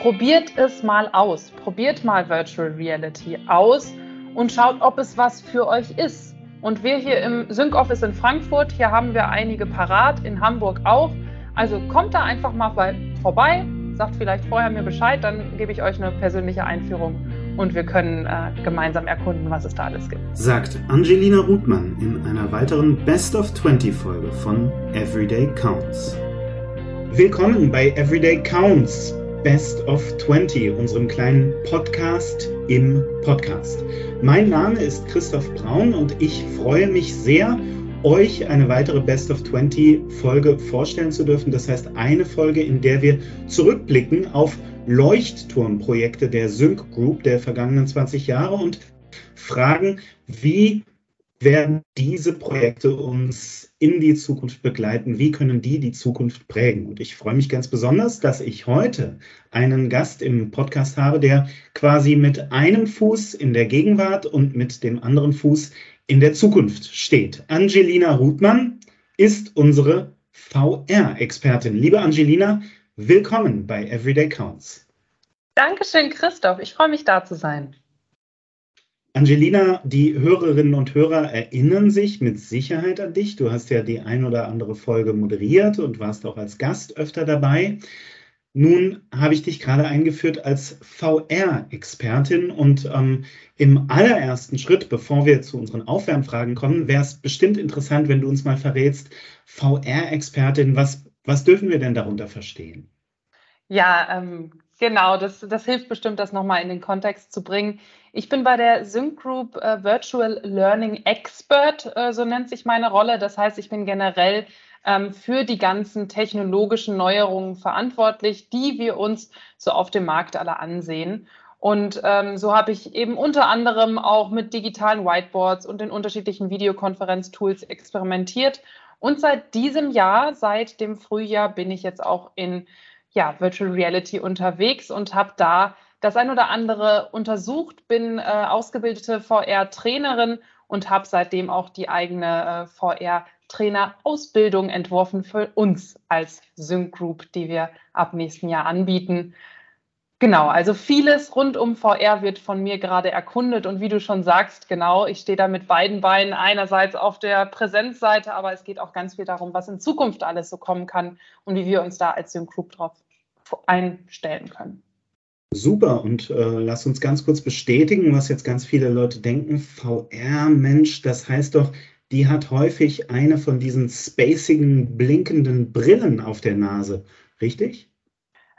probiert es mal aus. Probiert mal Virtual Reality aus und schaut, ob es was für euch ist. Und wir hier im Sync Office in Frankfurt, hier haben wir einige parat, in Hamburg auch. Also kommt da einfach mal vorbei, sagt vielleicht vorher mir Bescheid, dann gebe ich euch eine persönliche Einführung und wir können äh, gemeinsam erkunden, was es da alles gibt. Sagt Angelina Ruthmann in einer weiteren Best of 20 Folge von Everyday Counts. Willkommen bei Everyday Counts Best of 20, unserem kleinen Podcast im Podcast. Mein Name ist Christoph Braun und ich freue mich sehr, euch eine weitere Best of 20 Folge vorstellen zu dürfen. Das heißt, eine Folge, in der wir zurückblicken auf Leuchtturmprojekte der Sync Group der vergangenen 20 Jahre und fragen, wie werden diese Projekte uns in die Zukunft begleiten? Wie können die die Zukunft prägen? Und ich freue mich ganz besonders, dass ich heute einen Gast im Podcast habe, der quasi mit einem Fuß in der Gegenwart und mit dem anderen Fuß in der Zukunft steht. Angelina Ruthmann ist unsere VR-Expertin. Liebe Angelina, willkommen bei Everyday Counts. Dankeschön, Christoph. Ich freue mich, da zu sein. Angelina, die Hörerinnen und Hörer erinnern sich mit Sicherheit an dich. Du hast ja die ein oder andere Folge moderiert und warst auch als Gast öfter dabei. Nun habe ich dich gerade eingeführt als VR-Expertin und ähm, im allerersten Schritt, bevor wir zu unseren Aufwärmfragen kommen, wäre es bestimmt interessant, wenn du uns mal verrätst, VR-Expertin, was, was dürfen wir denn darunter verstehen? Ja, ähm, genau, das, das hilft bestimmt, das nochmal in den Kontext zu bringen. Ich bin bei der Sync Group äh, Virtual Learning Expert, äh, so nennt sich meine Rolle. Das heißt, ich bin generell ähm, für die ganzen technologischen Neuerungen verantwortlich, die wir uns so auf dem Markt alle ansehen. Und ähm, so habe ich eben unter anderem auch mit digitalen Whiteboards und den unterschiedlichen Videokonferenztools experimentiert. Und seit diesem Jahr, seit dem Frühjahr, bin ich jetzt auch in ja, Virtual Reality unterwegs und habe da das ein oder andere untersucht, bin äh, ausgebildete VR-Trainerin und habe seitdem auch die eigene äh, VR Trainerausbildung entworfen für uns als Sync Group, die wir ab nächsten Jahr anbieten. Genau, also vieles rund um VR wird von mir gerade erkundet und wie du schon sagst, genau, ich stehe da mit beiden Beinen einerseits auf der Präsenzseite, aber es geht auch ganz viel darum, was in Zukunft alles so kommen kann und wie wir uns da als Sync Group drauf einstellen können. Super und äh, lass uns ganz kurz bestätigen, was jetzt ganz viele Leute denken. VR, Mensch, das heißt doch, die hat häufig eine von diesen spacigen, blinkenden Brillen auf der Nase, richtig?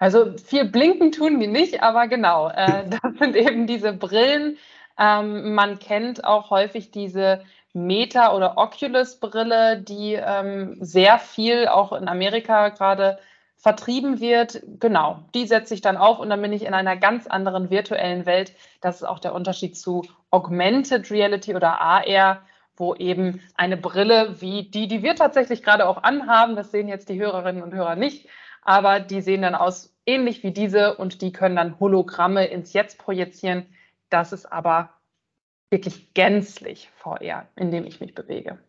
Also viel blinken tun die nicht, aber genau, äh, das sind eben diese Brillen. Ähm, man kennt auch häufig diese Meta- oder Oculus-Brille, die ähm, sehr viel auch in Amerika gerade vertrieben wird. Genau, die setze ich dann auf und dann bin ich in einer ganz anderen virtuellen Welt. Das ist auch der Unterschied zu Augmented Reality oder AR wo eben eine Brille wie die, die wir tatsächlich gerade auch anhaben, das sehen jetzt die Hörerinnen und Hörer nicht, aber die sehen dann aus ähnlich wie diese und die können dann Hologramme ins Jetzt projizieren. Das ist aber wirklich gänzlich VR, in dem ich mich bewege.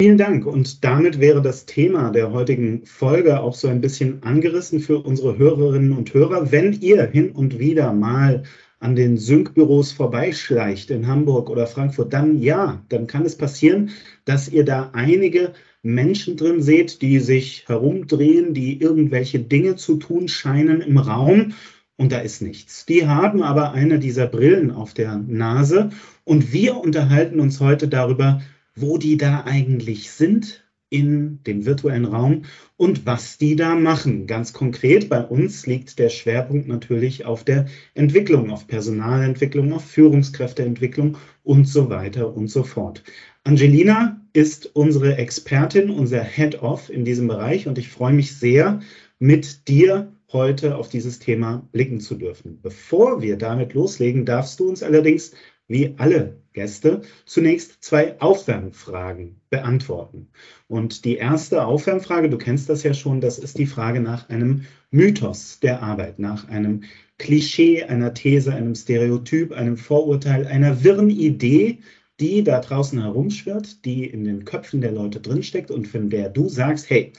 Vielen Dank. Und damit wäre das Thema der heutigen Folge auch so ein bisschen angerissen für unsere Hörerinnen und Hörer. Wenn ihr hin und wieder mal an den Sync-Büros vorbeischleicht in Hamburg oder Frankfurt, dann ja, dann kann es passieren, dass ihr da einige Menschen drin seht, die sich herumdrehen, die irgendwelche Dinge zu tun scheinen im Raum und da ist nichts. Die haben aber eine dieser Brillen auf der Nase und wir unterhalten uns heute darüber, wo die da eigentlich sind, in dem virtuellen Raum und was die da machen. Ganz konkret bei uns liegt der Schwerpunkt natürlich auf der Entwicklung, auf Personalentwicklung, auf Führungskräfteentwicklung und so weiter und so fort. Angelina ist unsere Expertin, unser Head-Off in diesem Bereich und ich freue mich sehr, mit dir heute auf dieses Thema blicken zu dürfen. Bevor wir damit loslegen, darfst du uns allerdings wie alle Gäste zunächst zwei Aufwärmfragen beantworten. Und die erste Aufwärmfrage, du kennst das ja schon, das ist die Frage nach einem Mythos der Arbeit, nach einem Klischee, einer These, einem Stereotyp, einem Vorurteil, einer wirren Idee, die da draußen herumschwirrt, die in den Köpfen der Leute drinsteckt und von der du sagst, hey,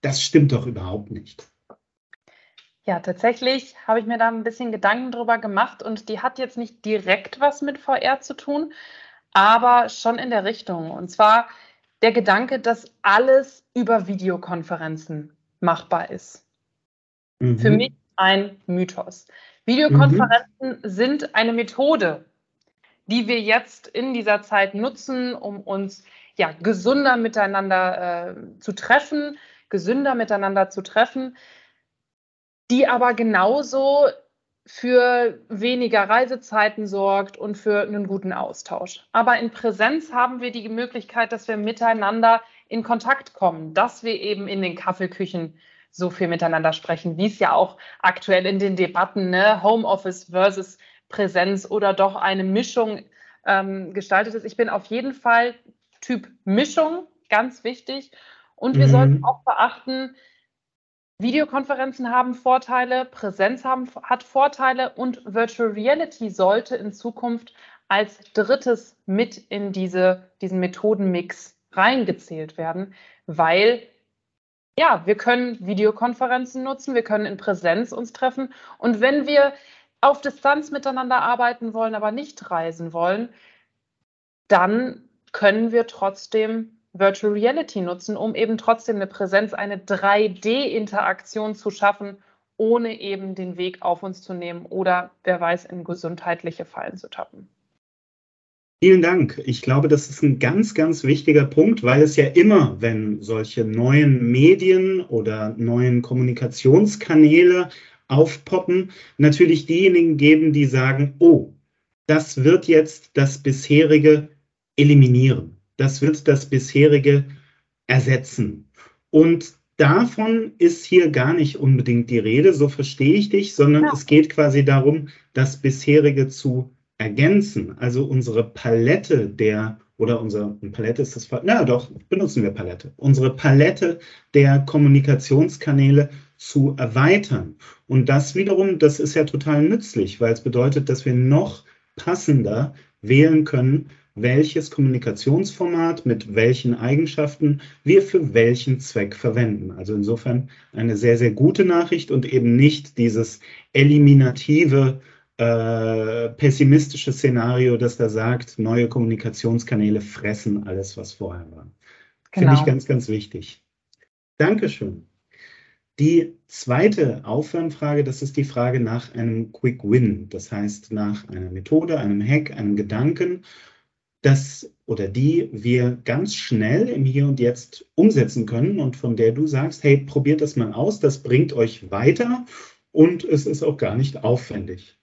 das stimmt doch überhaupt nicht. Ja, tatsächlich habe ich mir da ein bisschen Gedanken drüber gemacht und die hat jetzt nicht direkt was mit VR zu tun, aber schon in der Richtung. Und zwar der Gedanke, dass alles über Videokonferenzen machbar ist. Mhm. Für mich ein Mythos. Videokonferenzen mhm. sind eine Methode, die wir jetzt in dieser Zeit nutzen, um uns ja, gesunder miteinander äh, zu treffen, gesünder miteinander zu treffen, die aber genauso für weniger Reisezeiten sorgt und für einen guten Austausch. Aber in Präsenz haben wir die Möglichkeit, dass wir miteinander in Kontakt kommen, dass wir eben in den Kaffeeküchen so viel miteinander sprechen, wie es ja auch aktuell in den Debatten ne, Homeoffice versus Präsenz oder doch eine Mischung ähm, gestaltet ist. Ich bin auf jeden Fall Typ Mischung, ganz wichtig. Und wir mhm. sollten auch beachten, Videokonferenzen haben Vorteile, Präsenz haben, hat Vorteile und Virtual Reality sollte in Zukunft als drittes mit in diese, diesen Methodenmix reingezählt werden, weil ja, wir können Videokonferenzen nutzen, wir können in Präsenz uns treffen und wenn wir auf Distanz miteinander arbeiten wollen, aber nicht reisen wollen, dann können wir trotzdem Virtual Reality nutzen, um eben trotzdem eine Präsenz, eine 3D-Interaktion zu schaffen, ohne eben den Weg auf uns zu nehmen oder wer weiß, in gesundheitliche Fallen zu tappen. Vielen Dank. Ich glaube, das ist ein ganz, ganz wichtiger Punkt, weil es ja immer, wenn solche neuen Medien oder neuen Kommunikationskanäle aufpoppen, natürlich diejenigen geben, die sagen, oh, das wird jetzt das bisherige eliminieren. Das wird das bisherige ersetzen. Und davon ist hier gar nicht unbedingt die Rede, so verstehe ich dich, sondern ja. es geht quasi darum, das bisherige zu ergänzen. Also unsere Palette der oder unsere Palette ist das, na doch, benutzen wir Palette. Unsere Palette der Kommunikationskanäle zu erweitern. Und das wiederum, das ist ja total nützlich, weil es bedeutet, dass wir noch passender wählen können, welches Kommunikationsformat mit welchen Eigenschaften wir für welchen Zweck verwenden. Also insofern eine sehr, sehr gute Nachricht und eben nicht dieses eliminative, äh, pessimistische Szenario, das da sagt, neue Kommunikationskanäle fressen alles, was vorher war. Genau. Finde ich ganz, ganz wichtig. Dankeschön. Die zweite Aufwärmfrage, das ist die Frage nach einem Quick Win, das heißt nach einer Methode, einem Hack, einem Gedanken das oder die wir ganz schnell im Hier und Jetzt umsetzen können und von der du sagst, hey, probiert das mal aus, das bringt euch weiter und es ist auch gar nicht aufwendig.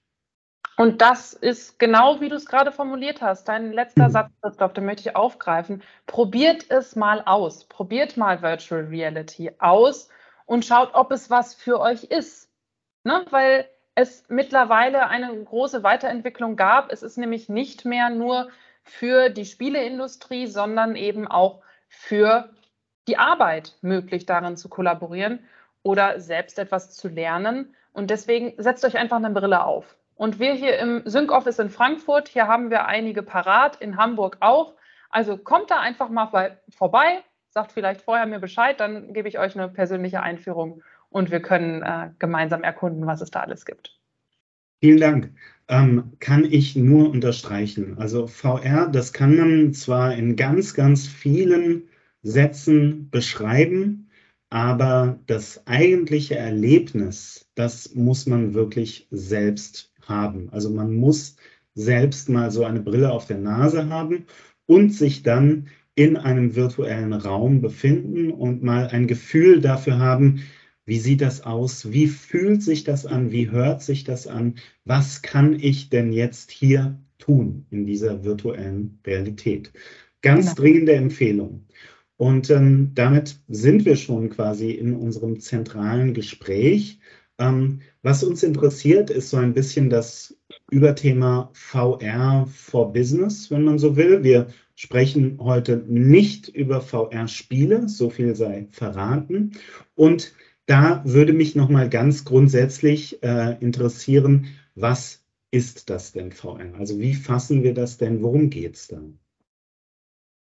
Und das ist genau wie du es gerade formuliert hast. Dein letzter mhm. Satz, Christoph, den möchte ich aufgreifen. Probiert es mal aus. Probiert mal Virtual Reality aus und schaut, ob es was für euch ist. Ne? Weil es mittlerweile eine große Weiterentwicklung gab. Es ist nämlich nicht mehr nur für die Spieleindustrie, sondern eben auch für die Arbeit möglich, darin zu kollaborieren oder selbst etwas zu lernen. Und deswegen setzt euch einfach eine Brille auf. Und wir hier im Sync Office in Frankfurt, hier haben wir einige parat, in Hamburg auch. Also kommt da einfach mal vorbei, sagt vielleicht vorher mir Bescheid, dann gebe ich euch eine persönliche Einführung und wir können äh, gemeinsam erkunden, was es da alles gibt. Vielen Dank ähm, kann ich nur unterstreichen. Also VR, das kann man zwar in ganz, ganz vielen Sätzen beschreiben, aber das eigentliche Erlebnis, das muss man wirklich selbst haben. Also man muss selbst mal so eine Brille auf der Nase haben und sich dann in einem virtuellen Raum befinden und mal ein Gefühl dafür haben, wie sieht das aus? Wie fühlt sich das an? Wie hört sich das an? Was kann ich denn jetzt hier tun in dieser virtuellen Realität? Ganz genau. dringende Empfehlung. Und ähm, damit sind wir schon quasi in unserem zentralen Gespräch. Ähm, was uns interessiert, ist so ein bisschen das Überthema VR for Business, wenn man so will. Wir sprechen heute nicht über VR-Spiele, so viel sei verraten. Und da würde mich noch mal ganz grundsätzlich äh, interessieren, was ist das denn VR? Also wie fassen wir das denn? Worum geht es dann?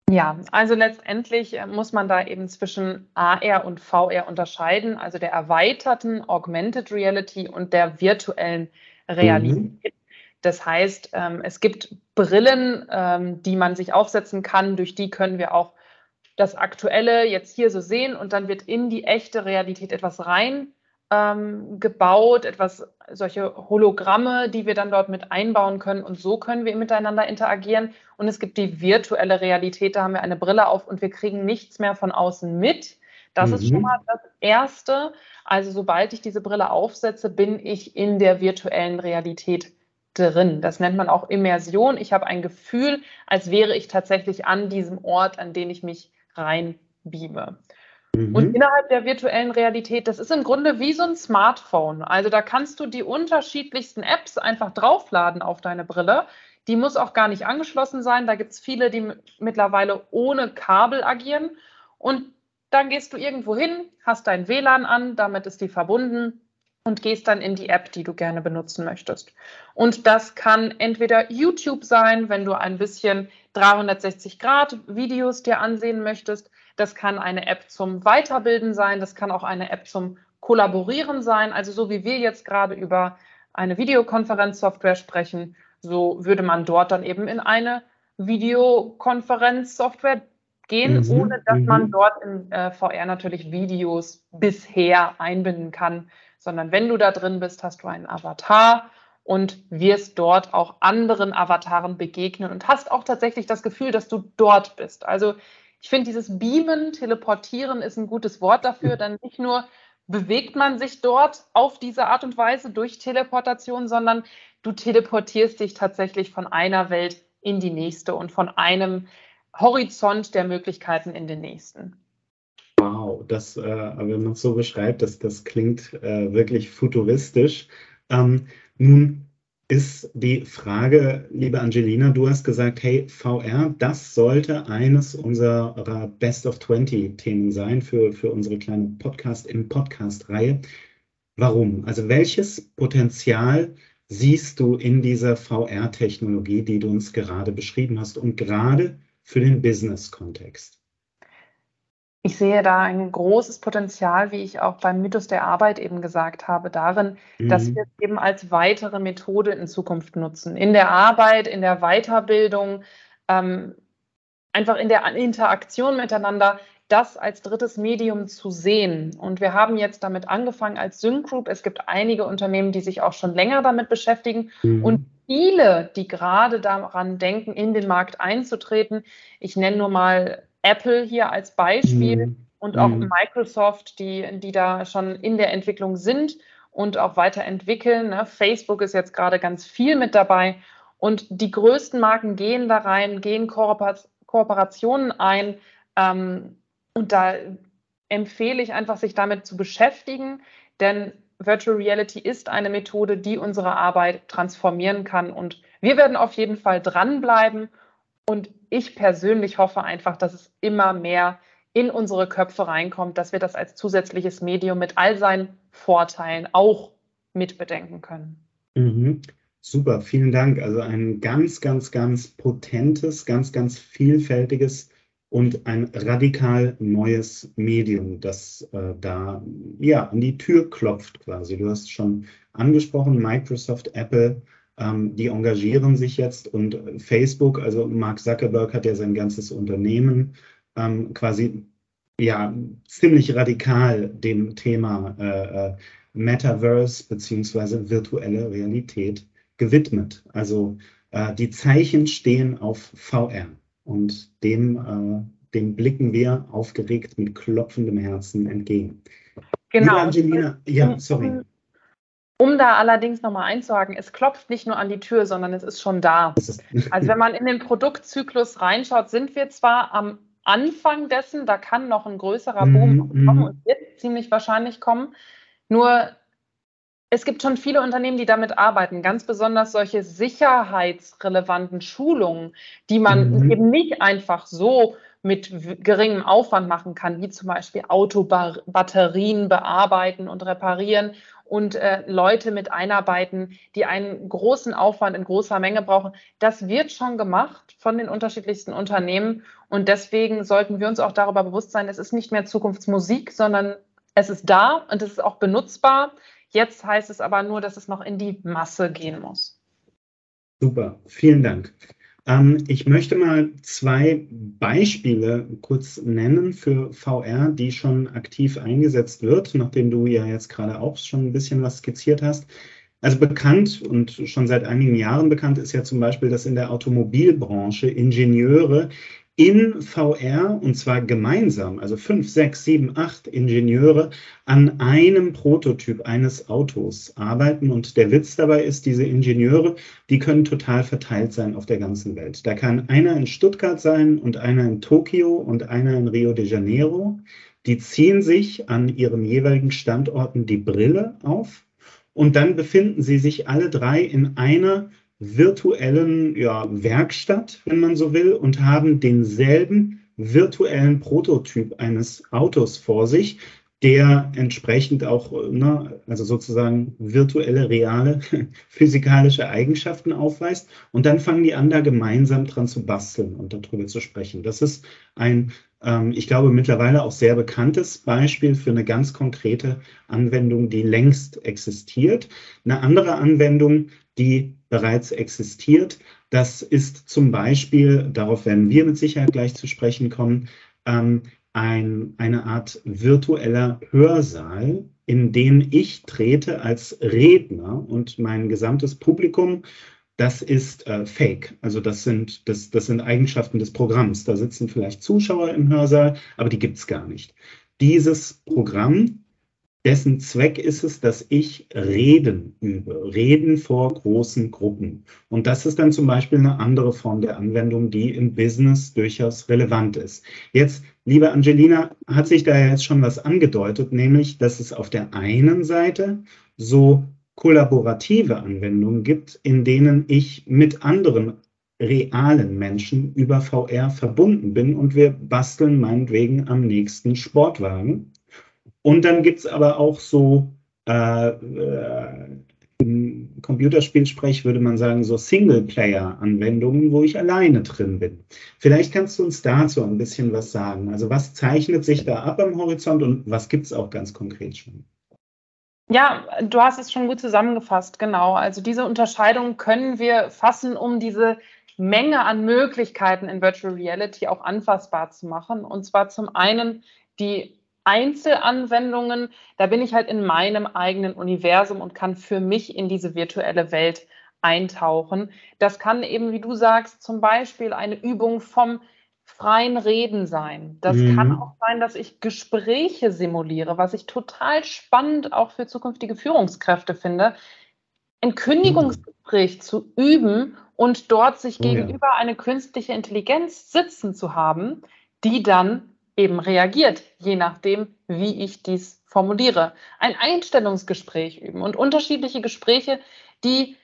Ja, also letztendlich äh, muss man da eben zwischen AR und VR unterscheiden, also der erweiterten Augmented Reality und der virtuellen Realität. Mhm. Das heißt, ähm, es gibt Brillen, ähm, die man sich aufsetzen kann, durch die können wir auch das Aktuelle jetzt hier so sehen und dann wird in die echte Realität etwas rein ähm, gebaut, etwas, solche Hologramme, die wir dann dort mit einbauen können und so können wir miteinander interagieren. Und es gibt die virtuelle Realität, da haben wir eine Brille auf und wir kriegen nichts mehr von außen mit. Das mhm. ist schon mhm. mal das Erste. Also sobald ich diese Brille aufsetze, bin ich in der virtuellen Realität drin. Das nennt man auch Immersion. Ich habe ein Gefühl, als wäre ich tatsächlich an diesem Ort, an den ich mich reinbeame. Mhm. Und innerhalb der virtuellen Realität, das ist im Grunde wie so ein Smartphone. Also da kannst du die unterschiedlichsten Apps einfach draufladen auf deine Brille. Die muss auch gar nicht angeschlossen sein. Da gibt es viele, die mittlerweile ohne Kabel agieren. Und dann gehst du irgendwo hin, hast dein WLAN an, damit ist die verbunden und gehst dann in die App, die du gerne benutzen möchtest. Und das kann entweder YouTube sein, wenn du ein bisschen 360 Grad Videos dir ansehen möchtest. Das kann eine App zum Weiterbilden sein. Das kann auch eine App zum Kollaborieren sein. Also so wie wir jetzt gerade über eine Videokonferenzsoftware sprechen, so würde man dort dann eben in eine Videokonferenzsoftware gehen, mhm. ohne dass mhm. man dort in äh, VR natürlich Videos bisher einbinden kann, sondern wenn du da drin bist, hast du einen Avatar und wirst dort auch anderen Avataren begegnen und hast auch tatsächlich das Gefühl, dass du dort bist. Also ich finde, dieses Beamen, Teleportieren ist ein gutes Wort dafür, denn nicht nur bewegt man sich dort auf diese Art und Weise durch Teleportation, sondern du teleportierst dich tatsächlich von einer Welt in die nächste und von einem Horizont der Möglichkeiten in den nächsten. Wow, das, äh, wenn man es so beschreibt, das, das klingt äh, wirklich futuristisch. Ähm, nun ist die Frage, liebe Angelina, du hast gesagt, hey, VR, das sollte eines unserer Best of 20 Themen sein für, für unsere kleine Podcast im Podcast-Reihe. Warum? Also welches Potenzial siehst du in dieser VR-Technologie, die du uns gerade beschrieben hast und gerade für den Business-Kontext? Ich sehe da ein großes Potenzial, wie ich auch beim Mythos der Arbeit eben gesagt habe, darin, mhm. dass wir es eben als weitere Methode in Zukunft nutzen. In der Arbeit, in der Weiterbildung, ähm, einfach in der Interaktion miteinander, das als drittes Medium zu sehen. Und wir haben jetzt damit angefangen als Sync Group. Es gibt einige Unternehmen, die sich auch schon länger damit beschäftigen mhm. und viele, die gerade daran denken, in den Markt einzutreten. Ich nenne nur mal Apple hier als Beispiel mhm. und auch mhm. Microsoft, die, die da schon in der Entwicklung sind und auch weiterentwickeln. Ne? Facebook ist jetzt gerade ganz viel mit dabei. Und die größten Marken gehen da rein, gehen Kooperationen ein. Ähm, und da empfehle ich einfach, sich damit zu beschäftigen, denn Virtual Reality ist eine Methode, die unsere Arbeit transformieren kann. Und wir werden auf jeden Fall dranbleiben und ich persönlich hoffe einfach, dass es immer mehr in unsere Köpfe reinkommt, dass wir das als zusätzliches Medium mit all seinen Vorteilen auch mitbedenken können. Mhm. Super, vielen Dank. Also ein ganz, ganz, ganz potentes, ganz, ganz vielfältiges und ein radikal neues Medium, das äh, da ja an die Tür klopft quasi. Du hast schon angesprochen, Microsoft, Apple, die engagieren sich jetzt und Facebook, also Mark Zuckerberg hat ja sein ganzes Unternehmen ähm, quasi ja ziemlich radikal dem Thema äh, äh Metaverse beziehungsweise virtuelle Realität gewidmet. Also äh, die Zeichen stehen auf VR und dem, äh, dem blicken wir aufgeregt mit klopfendem Herzen entgegen. Genau. Liebe Angelina, ja, sorry. Um da allerdings nochmal einzuhaken, es klopft nicht nur an die Tür, sondern es ist schon da. Also wenn man in den Produktzyklus reinschaut, sind wir zwar am Anfang dessen, da kann noch ein größerer Boom mm, kommen und wird ziemlich wahrscheinlich kommen. Nur es gibt schon viele Unternehmen, die damit arbeiten, ganz besonders solche sicherheitsrelevanten Schulungen, die man mhm. eben nicht einfach so mit geringem Aufwand machen kann, wie zum Beispiel Autobatterien bearbeiten und reparieren und äh, Leute mit einarbeiten, die einen großen Aufwand in großer Menge brauchen. Das wird schon gemacht von den unterschiedlichsten Unternehmen und deswegen sollten wir uns auch darüber bewusst sein, es ist nicht mehr Zukunftsmusik, sondern es ist da und es ist auch benutzbar. Jetzt heißt es aber nur, dass es noch in die Masse gehen muss. Super, vielen Dank. Ähm, ich möchte mal zwei Beispiele kurz nennen für VR, die schon aktiv eingesetzt wird, nachdem du ja jetzt gerade auch schon ein bisschen was skizziert hast. Also bekannt und schon seit einigen Jahren bekannt ist ja zum Beispiel, dass in der Automobilbranche Ingenieure in VR und zwar gemeinsam, also fünf, sechs, sieben, acht Ingenieure an einem Prototyp eines Autos arbeiten. Und der Witz dabei ist, diese Ingenieure, die können total verteilt sein auf der ganzen Welt. Da kann einer in Stuttgart sein und einer in Tokio und einer in Rio de Janeiro. Die ziehen sich an ihren jeweiligen Standorten die Brille auf und dann befinden sie sich alle drei in einer virtuellen ja, Werkstatt, wenn man so will, und haben denselben virtuellen Prototyp eines Autos vor sich, der entsprechend auch, ne, also sozusagen virtuelle, reale, physikalische Eigenschaften aufweist. Und dann fangen die an, da gemeinsam dran zu basteln und darüber zu sprechen. Das ist ein, ähm, ich glaube, mittlerweile auch sehr bekanntes Beispiel für eine ganz konkrete Anwendung, die längst existiert. Eine andere Anwendung, die bereits existiert. Das ist zum Beispiel, darauf werden wir mit Sicherheit gleich zu sprechen kommen, ähm, ein, eine Art virtueller Hörsaal, in den ich trete als Redner und mein gesamtes Publikum, das ist äh, Fake. Also das sind, das, das sind Eigenschaften des Programms. Da sitzen vielleicht Zuschauer im Hörsaal, aber die gibt es gar nicht. Dieses Programm dessen Zweck ist es, dass ich Reden übe, Reden vor großen Gruppen. Und das ist dann zum Beispiel eine andere Form der Anwendung, die im Business durchaus relevant ist. Jetzt, liebe Angelina, hat sich da jetzt schon was angedeutet, nämlich, dass es auf der einen Seite so kollaborative Anwendungen gibt, in denen ich mit anderen realen Menschen über VR verbunden bin und wir basteln meinetwegen am nächsten Sportwagen. Und dann gibt es aber auch so, äh, äh, im Computerspielsprech würde man sagen, so Singleplayer-Anwendungen, wo ich alleine drin bin. Vielleicht kannst du uns dazu ein bisschen was sagen. Also was zeichnet sich da ab am Horizont und was gibt es auch ganz konkret schon? Ja, du hast es schon gut zusammengefasst, genau. Also diese Unterscheidung können wir fassen, um diese Menge an Möglichkeiten in Virtual Reality auch anfassbar zu machen. Und zwar zum einen die Einzelanwendungen, da bin ich halt in meinem eigenen Universum und kann für mich in diese virtuelle Welt eintauchen. Das kann eben, wie du sagst, zum Beispiel eine Übung vom freien Reden sein. Das mhm. kann auch sein, dass ich Gespräche simuliere, was ich total spannend auch für zukünftige Führungskräfte finde. Ein Kündigungsgespräch mhm. zu üben und dort sich oh, gegenüber ja. eine künstliche Intelligenz sitzen zu haben, die dann eben reagiert, je nachdem, wie ich dies formuliere. Ein Einstellungsgespräch üben und unterschiedliche Gespräche, die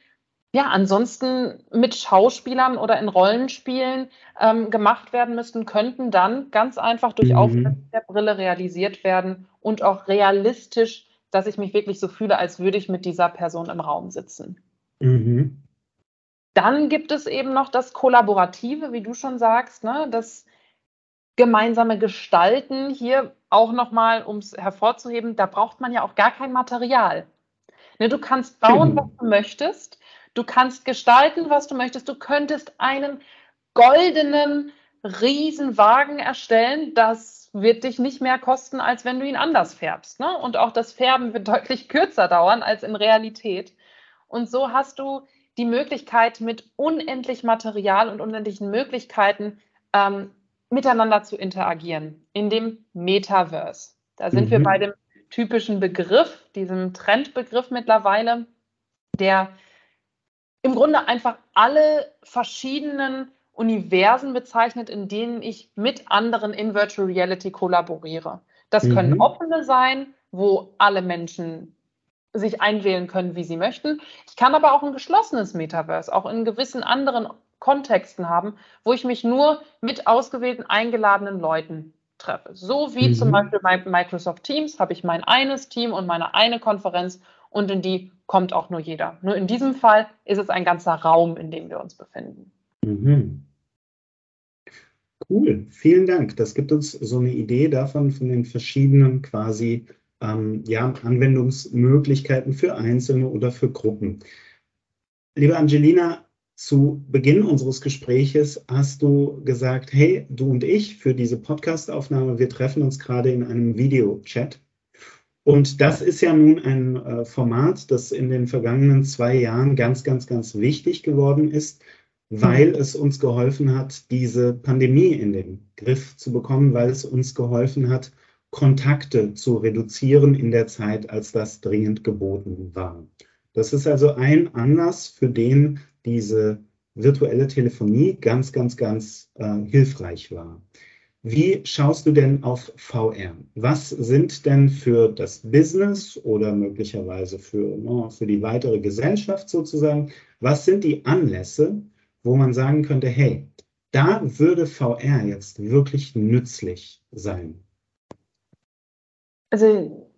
ja ansonsten mit Schauspielern oder in Rollenspielen ähm, gemacht werden müssten, könnten dann ganz einfach durch mhm. Aufsetzen der Brille realisiert werden und auch realistisch, dass ich mich wirklich so fühle, als würde ich mit dieser Person im Raum sitzen. Mhm. Dann gibt es eben noch das Kollaborative, wie du schon sagst, ne? das gemeinsame Gestalten hier auch nochmal, um es hervorzuheben, da braucht man ja auch gar kein Material. Ne, du kannst bauen, was du möchtest. Du kannst gestalten, was du möchtest. Du könntest einen goldenen Riesenwagen erstellen. Das wird dich nicht mehr kosten, als wenn du ihn anders färbst. Ne? Und auch das Färben wird deutlich kürzer dauern als in Realität. Und so hast du die Möglichkeit, mit unendlich Material und unendlichen Möglichkeiten ähm, miteinander zu interagieren in dem Metaverse. Da sind mhm. wir bei dem typischen Begriff, diesem Trendbegriff mittlerweile, der im Grunde einfach alle verschiedenen Universen bezeichnet, in denen ich mit anderen in Virtual Reality kollaboriere. Das mhm. können offene sein, wo alle Menschen sich einwählen können, wie sie möchten. Ich kann aber auch ein geschlossenes Metaverse, auch in gewissen anderen Kontexten haben, wo ich mich nur mit ausgewählten eingeladenen Leuten treffe. So wie mhm. zum Beispiel bei Microsoft Teams habe ich mein eines Team und meine eine Konferenz und in die kommt auch nur jeder. Nur in diesem Fall ist es ein ganzer Raum, in dem wir uns befinden. Mhm. Cool, vielen Dank. Das gibt uns so eine Idee davon, von den verschiedenen quasi ähm, ja, Anwendungsmöglichkeiten für Einzelne oder für Gruppen. Liebe Angelina, zu Beginn unseres Gespräches hast du gesagt, hey, du und ich für diese Podcastaufnahme, wir treffen uns gerade in einem Videochat. Und das ist ja nun ein äh, Format, das in den vergangenen zwei Jahren ganz, ganz, ganz wichtig geworden ist, weil es uns geholfen hat, diese Pandemie in den Griff zu bekommen, weil es uns geholfen hat, Kontakte zu reduzieren in der Zeit, als das dringend geboten war. Das ist also ein Anlass, für den diese virtuelle Telefonie ganz, ganz, ganz äh, hilfreich war. Wie schaust du denn auf VR? Was sind denn für das Business oder möglicherweise für, no, für die weitere Gesellschaft sozusagen, was sind die Anlässe, wo man sagen könnte, hey, da würde VR jetzt wirklich nützlich sein? Also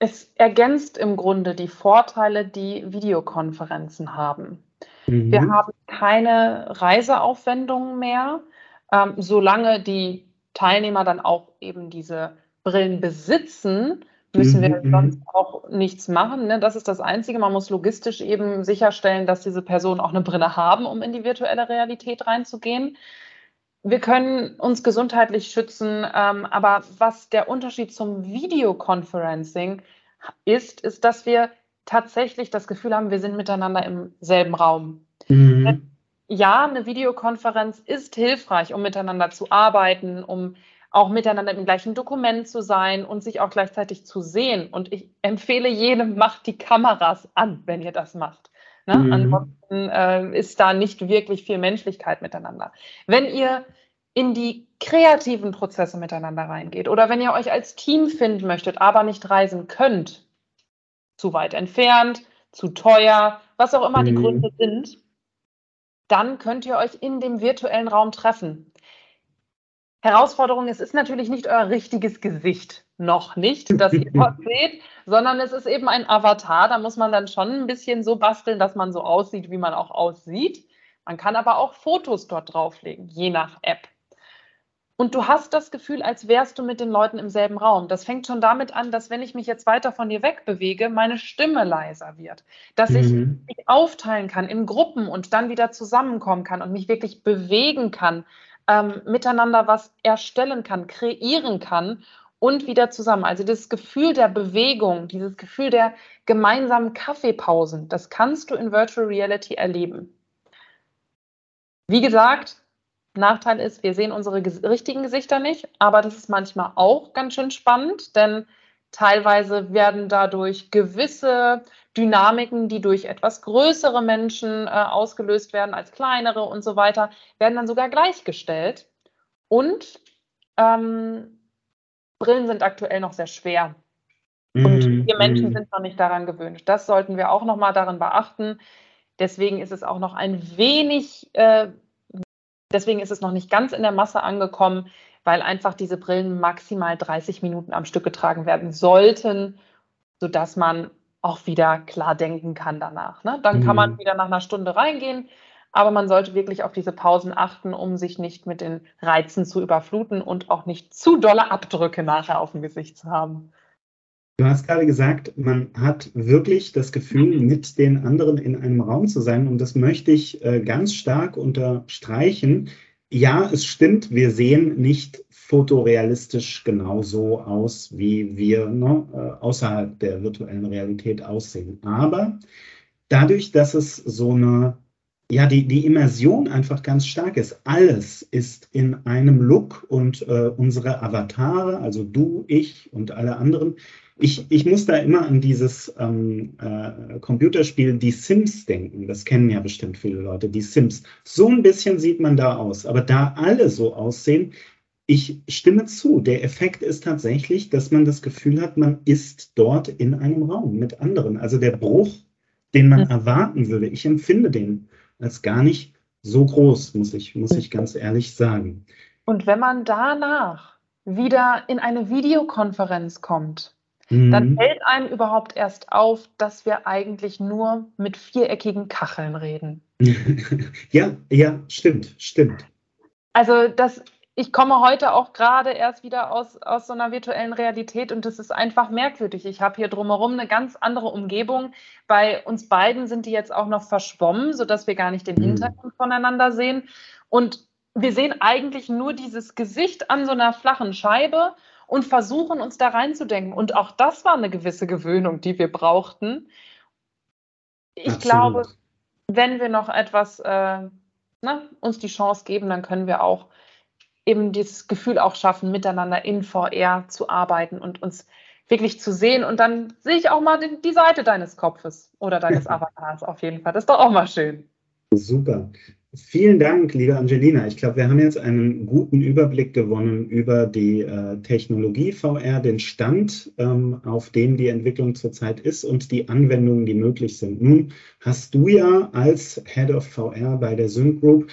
es ergänzt im Grunde die Vorteile, die Videokonferenzen haben. Mhm. Wir haben keine Reiseaufwendungen mehr, ähm, solange die Teilnehmer dann auch eben diese Brillen besitzen, müssen mhm. wir sonst auch nichts machen. Ne? Das ist das Einzige. Man muss logistisch eben sicherstellen, dass diese Personen auch eine Brille haben, um in die virtuelle Realität reinzugehen wir können uns gesundheitlich schützen, ähm, aber was der Unterschied zum Videoconferencing ist, ist, dass wir tatsächlich das Gefühl haben, wir sind miteinander im selben Raum. Mhm. Ja, eine Videokonferenz ist hilfreich, um miteinander zu arbeiten, um auch miteinander im gleichen Dokument zu sein und sich auch gleichzeitig zu sehen. Und ich empfehle jedem, macht die Kameras an, wenn ihr das macht. Ne? Mhm. Ansonsten äh, ist da nicht wirklich viel Menschlichkeit miteinander. Wenn ihr in die kreativen Prozesse miteinander reingeht oder wenn ihr euch als Team finden möchtet, aber nicht reisen könnt, zu weit entfernt, zu teuer, was auch immer mhm. die Gründe sind, dann könnt ihr euch in dem virtuellen Raum treffen. Herausforderung, es ist natürlich nicht euer richtiges Gesicht, noch nicht, das ihr dort seht, sondern es ist eben ein Avatar. Da muss man dann schon ein bisschen so basteln, dass man so aussieht, wie man auch aussieht. Man kann aber auch Fotos dort drauflegen, je nach App. Und du hast das Gefühl, als wärst du mit den Leuten im selben Raum. Das fängt schon damit an, dass wenn ich mich jetzt weiter von dir wegbewege, meine Stimme leiser wird. Dass mhm. ich mich aufteilen kann in Gruppen und dann wieder zusammenkommen kann und mich wirklich bewegen kann, ähm, miteinander was erstellen kann, kreieren kann und wieder zusammen. Also das Gefühl der Bewegung, dieses Gefühl der gemeinsamen Kaffeepausen, das kannst du in Virtual Reality erleben. Wie gesagt, Nachteil ist, wir sehen unsere richtigen Gesichter nicht, aber das ist manchmal auch ganz schön spannend, denn teilweise werden dadurch gewisse Dynamiken, die durch etwas größere Menschen äh, ausgelöst werden als kleinere und so weiter, werden dann sogar gleichgestellt. Und ähm, Brillen sind aktuell noch sehr schwer. Und mm, wir Menschen mm. sind noch nicht daran gewöhnt. Das sollten wir auch noch mal daran beachten. Deswegen ist es auch noch ein wenig äh, Deswegen ist es noch nicht ganz in der Masse angekommen, weil einfach diese Brillen maximal 30 Minuten am Stück getragen werden sollten, sodass man auch wieder klar denken kann danach. Ne? Dann kann man mhm. wieder nach einer Stunde reingehen, aber man sollte wirklich auf diese Pausen achten, um sich nicht mit den Reizen zu überfluten und auch nicht zu dolle Abdrücke nachher auf dem Gesicht zu haben. Du hast gerade gesagt, man hat wirklich das Gefühl, mit den anderen in einem Raum zu sein. Und das möchte ich äh, ganz stark unterstreichen. Ja, es stimmt, wir sehen nicht fotorealistisch genauso aus, wie wir ne, äh, außerhalb der virtuellen Realität aussehen. Aber dadurch, dass es so eine, ja, die, die Immersion einfach ganz stark ist, alles ist in einem Look und äh, unsere Avatare, also du, ich und alle anderen, ich, ich muss da immer an dieses ähm, äh, Computerspiel Die Sims denken. Das kennen ja bestimmt viele Leute, die Sims. So ein bisschen sieht man da aus. Aber da alle so aussehen, ich stimme zu. Der Effekt ist tatsächlich, dass man das Gefühl hat, man ist dort in einem Raum mit anderen. Also der Bruch, den man erwarten würde, ich empfinde den als gar nicht so groß, muss ich, muss ich ganz ehrlich sagen. Und wenn man danach wieder in eine Videokonferenz kommt, mhm. dann fällt einem überhaupt erst auf, dass wir eigentlich nur mit viereckigen Kacheln reden. ja, ja, stimmt, stimmt. Also das ich komme heute auch gerade erst wieder aus, aus so einer virtuellen Realität und das ist einfach merkwürdig. Ich habe hier drumherum eine ganz andere Umgebung. Bei uns beiden sind die jetzt auch noch verschwommen, sodass wir gar nicht den mhm. Hintergrund voneinander sehen. Und wir sehen eigentlich nur dieses Gesicht an so einer flachen Scheibe und versuchen uns da reinzudenken. Und auch das war eine gewisse Gewöhnung, die wir brauchten. Ich Absolut. glaube, wenn wir noch etwas äh, ne, uns die Chance geben, dann können wir auch eben dieses Gefühl auch schaffen, miteinander in VR zu arbeiten und uns wirklich zu sehen. Und dann sehe ich auch mal die, die Seite deines Kopfes oder deines Avatars auf jeden Fall. Das ist doch auch mal schön. Super. Vielen Dank, liebe Angelina. Ich glaube, wir haben jetzt einen guten Überblick gewonnen über die äh, Technologie VR, den Stand, ähm, auf dem die Entwicklung zurzeit ist und die Anwendungen, die möglich sind. Nun hast du ja als Head of VR bei der Sync Group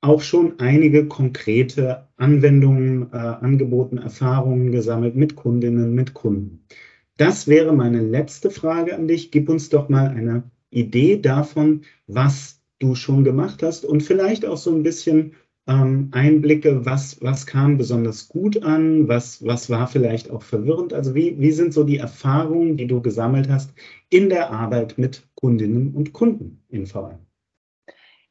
auch schon einige konkrete Anwendungen, äh, angeboten, Erfahrungen gesammelt mit Kundinnen, mit Kunden. Das wäre meine letzte Frage an dich. Gib uns doch mal eine Idee davon, was du schon gemacht hast und vielleicht auch so ein bisschen ähm, Einblicke, was, was kam besonders gut an, was, was war vielleicht auch verwirrend. Also wie, wie sind so die Erfahrungen, die du gesammelt hast in der Arbeit mit Kundinnen und Kunden in VR?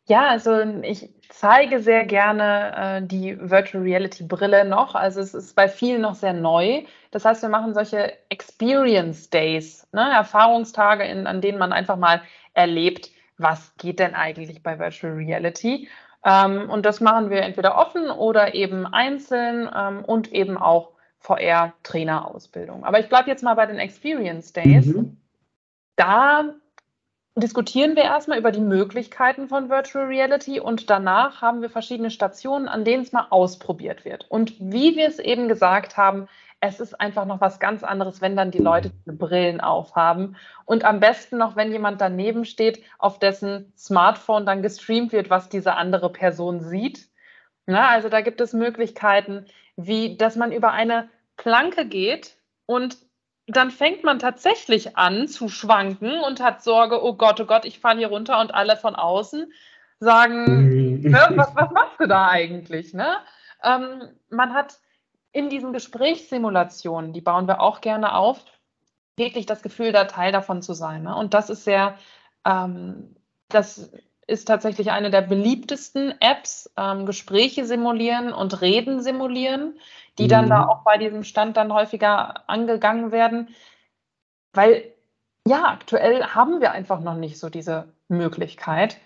Ja, also ich zeige sehr gerne äh, die Virtual Reality Brille noch. Also es ist bei vielen noch sehr neu. Das heißt, wir machen solche Experience Days, ne? Erfahrungstage, in, an denen man einfach mal erlebt, was geht denn eigentlich bei Virtual Reality. Ähm, und das machen wir entweder offen oder eben einzeln ähm, und eben auch VR-Trainerausbildung. Aber ich bleibe jetzt mal bei den Experience Days. Mhm. Da diskutieren wir erstmal über die Möglichkeiten von Virtual Reality und danach haben wir verschiedene Stationen, an denen es mal ausprobiert wird. Und wie wir es eben gesagt haben, es ist einfach noch was ganz anderes, wenn dann die Leute die Brillen aufhaben und am besten noch, wenn jemand daneben steht, auf dessen Smartphone dann gestreamt wird, was diese andere Person sieht. Na, also da gibt es Möglichkeiten, wie dass man über eine Planke geht und dann fängt man tatsächlich an zu schwanken und hat Sorge, oh Gott, oh Gott, ich falle hier runter und alle von außen sagen, mhm. was, was machst du da eigentlich? Ne? Ähm, man hat in diesen Gesprächssimulationen, die bauen wir auch gerne auf, wirklich das Gefühl, da Teil davon zu sein. Ne? Und das ist sehr, ähm, das ist tatsächlich eine der beliebtesten Apps, ähm, Gespräche simulieren und Reden simulieren die mhm. dann da auch bei diesem Stand dann häufiger angegangen werden. Weil ja, aktuell haben wir einfach noch nicht so diese Möglichkeit.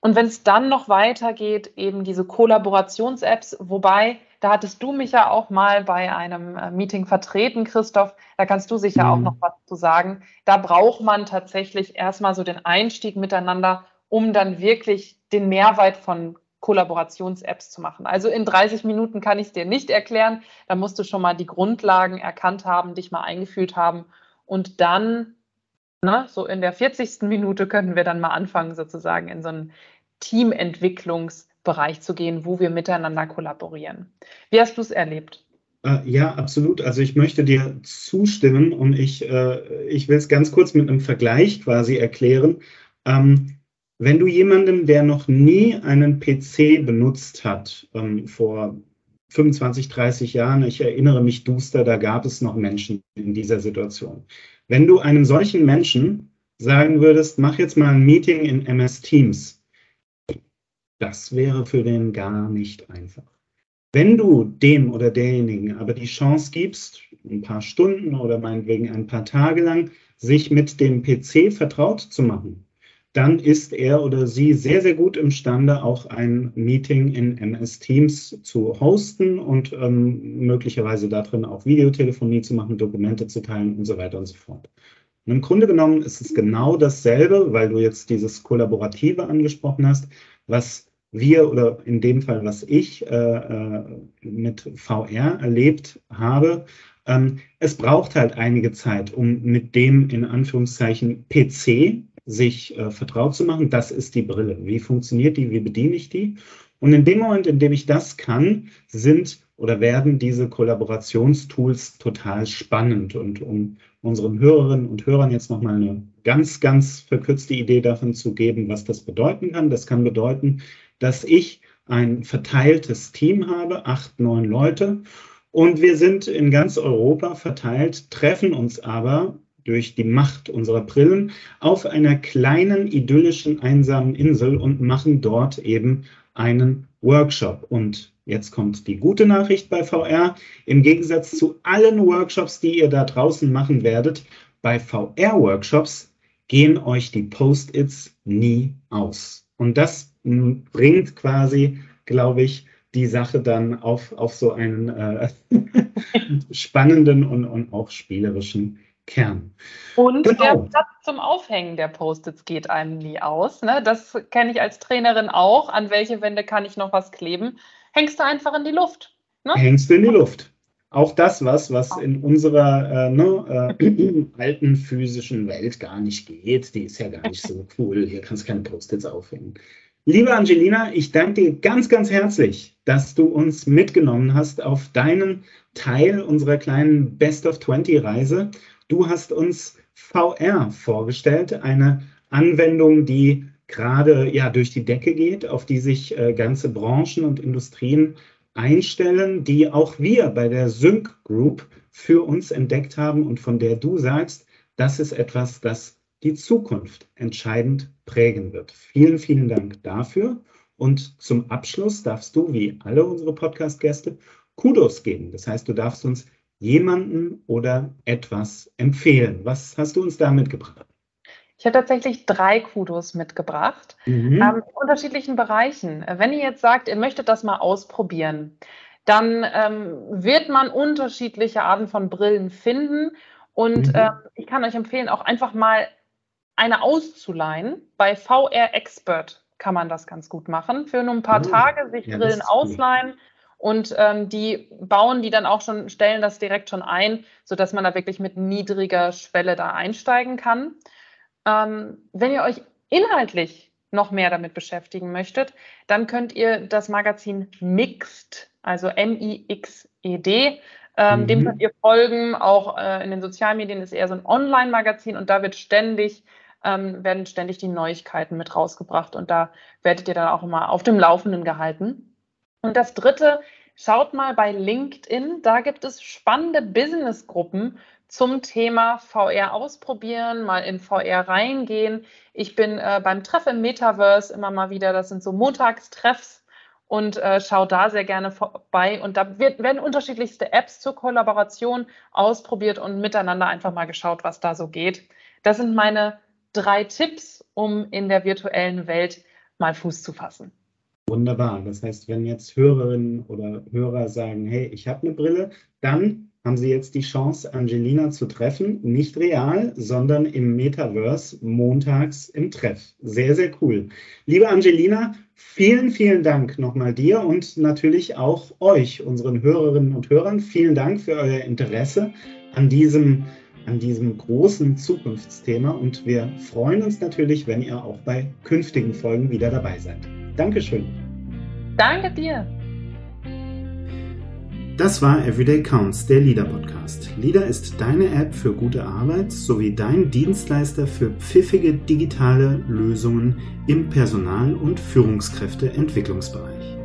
Und wenn es dann noch weitergeht, eben diese Kollaborations-Apps, wobei, da hattest du mich ja auch mal bei einem äh, Meeting vertreten, Christoph, da kannst du sicher mhm. auch noch was zu sagen. Da braucht man tatsächlich erstmal so den Einstieg miteinander, um dann wirklich den Mehrwert von Kollaborations-Apps zu machen. Also in 30 Minuten kann ich es dir nicht erklären. Da musst du schon mal die Grundlagen erkannt haben, dich mal eingefühlt haben. Und dann, ne, so in der 40. Minute können wir dann mal anfangen, sozusagen in so einen Teamentwicklungsbereich zu gehen, wo wir miteinander kollaborieren. Wie hast du es erlebt? Äh, ja, absolut. Also ich möchte dir zustimmen und ich, äh, ich will es ganz kurz mit einem Vergleich quasi erklären. Ähm, wenn du jemandem, der noch nie einen PC benutzt hat, ähm, vor 25, 30 Jahren, ich erinnere mich duster, da gab es noch Menschen in dieser Situation. Wenn du einem solchen Menschen sagen würdest, mach jetzt mal ein Meeting in MS Teams, das wäre für den gar nicht einfach. Wenn du dem oder derjenigen aber die Chance gibst, ein paar Stunden oder meinetwegen ein paar Tage lang, sich mit dem PC vertraut zu machen, dann ist er oder sie sehr, sehr gut imstande, auch ein Meeting in MS Teams zu hosten und ähm, möglicherweise darin auch Videotelefonie zu machen, Dokumente zu teilen und so weiter und so fort. Und Im Grunde genommen ist es genau dasselbe, weil du jetzt dieses Kollaborative angesprochen hast, was wir oder in dem Fall, was ich äh, äh mit VR erlebt habe. Ähm, es braucht halt einige Zeit, um mit dem in Anführungszeichen PC sich äh, vertraut zu machen, das ist die Brille. Wie funktioniert die? Wie bediene ich die? Und in dem Moment, in dem ich das kann, sind oder werden diese Kollaborationstools total spannend. Und um unseren Hörerinnen und Hörern jetzt nochmal eine ganz, ganz verkürzte Idee davon zu geben, was das bedeuten kann. Das kann bedeuten, dass ich ein verteiltes Team habe, acht, neun Leute. Und wir sind in ganz Europa verteilt, treffen uns aber durch die Macht unserer Brillen auf einer kleinen, idyllischen, einsamen Insel und machen dort eben einen Workshop. Und jetzt kommt die gute Nachricht bei VR. Im Gegensatz zu allen Workshops, die ihr da draußen machen werdet, bei VR-Workshops gehen euch die Post-its nie aus. Und das bringt quasi, glaube ich, die Sache dann auf, auf so einen äh, spannenden und, und auch spielerischen Kern. Und genau. der Platz zum Aufhängen der Post-its geht einem nie aus. Ne? Das kenne ich als Trainerin auch. An welche Wände kann ich noch was kleben? Hängst du einfach in die Luft. Ne? Hängst du in die Luft. Auch das was, was in unserer äh, ne, äh, alten physischen Welt gar nicht geht. Die ist ja gar nicht so cool. Hier kannst du keine Post-its aufhängen. Liebe Angelina, ich danke dir ganz, ganz herzlich, dass du uns mitgenommen hast auf deinen Teil unserer kleinen Best of 20 Reise. Du hast uns VR vorgestellt, eine Anwendung, die gerade ja durch die Decke geht, auf die sich äh, ganze Branchen und Industrien einstellen, die auch wir bei der Sync Group für uns entdeckt haben und von der du sagst, das ist etwas, das die Zukunft entscheidend prägen wird. Vielen, vielen Dank dafür. Und zum Abschluss darfst du, wie alle unsere Podcast-Gäste, Kudos geben. Das heißt, du darfst uns jemanden oder etwas empfehlen. Was hast du uns da mitgebracht? Ich habe tatsächlich drei Kudos mitgebracht, mhm. ähm, in unterschiedlichen Bereichen. Wenn ihr jetzt sagt, ihr möchtet das mal ausprobieren, dann ähm, wird man unterschiedliche Arten von Brillen finden. Und mhm. äh, ich kann euch empfehlen, auch einfach mal eine auszuleihen. Bei VR Expert kann man das ganz gut machen. Für nur ein paar oh, Tage sich ja, Brillen ausleihen und ähm, die bauen die dann auch schon, stellen das direkt schon ein, sodass man da wirklich mit niedriger Schwelle da einsteigen kann. Ähm, wenn ihr euch inhaltlich noch mehr damit beschäftigen möchtet, dann könnt ihr das Magazin Mixed, also M-I-X-E-D, ähm, mhm. dem könnt ihr folgen. Auch äh, in den Sozialmedien ist eher so ein Online-Magazin und da wird ständig ähm, werden ständig die Neuigkeiten mit rausgebracht und da werdet ihr dann auch immer auf dem Laufenden gehalten. Und das Dritte, schaut mal bei LinkedIn, da gibt es spannende Businessgruppen zum Thema VR ausprobieren, mal in VR reingehen. Ich bin äh, beim Treff im Metaverse immer mal wieder, das sind so Montagstreffs und äh, schau da sehr gerne vorbei. Und da wird, werden unterschiedlichste Apps zur Kollaboration ausprobiert und miteinander einfach mal geschaut, was da so geht. Das sind meine drei Tipps, um in der virtuellen Welt mal Fuß zu fassen. Wunderbar. Das heißt, wenn jetzt Hörerinnen oder Hörer sagen, hey, ich habe eine Brille, dann haben Sie jetzt die Chance, Angelina zu treffen. Nicht real, sondern im Metaverse montags im Treff. Sehr, sehr cool. Liebe Angelina, vielen, vielen Dank nochmal dir und natürlich auch euch, unseren Hörerinnen und Hörern. Vielen Dank für euer Interesse an diesem an diesem großen Zukunftsthema und wir freuen uns natürlich, wenn ihr auch bei künftigen Folgen wieder dabei seid. Dankeschön. Danke dir. Das war Everyday Counts, der LIDA Podcast. LIDA ist deine App für gute Arbeit sowie dein Dienstleister für pfiffige digitale Lösungen im Personal- und Führungskräfteentwicklungsbereich.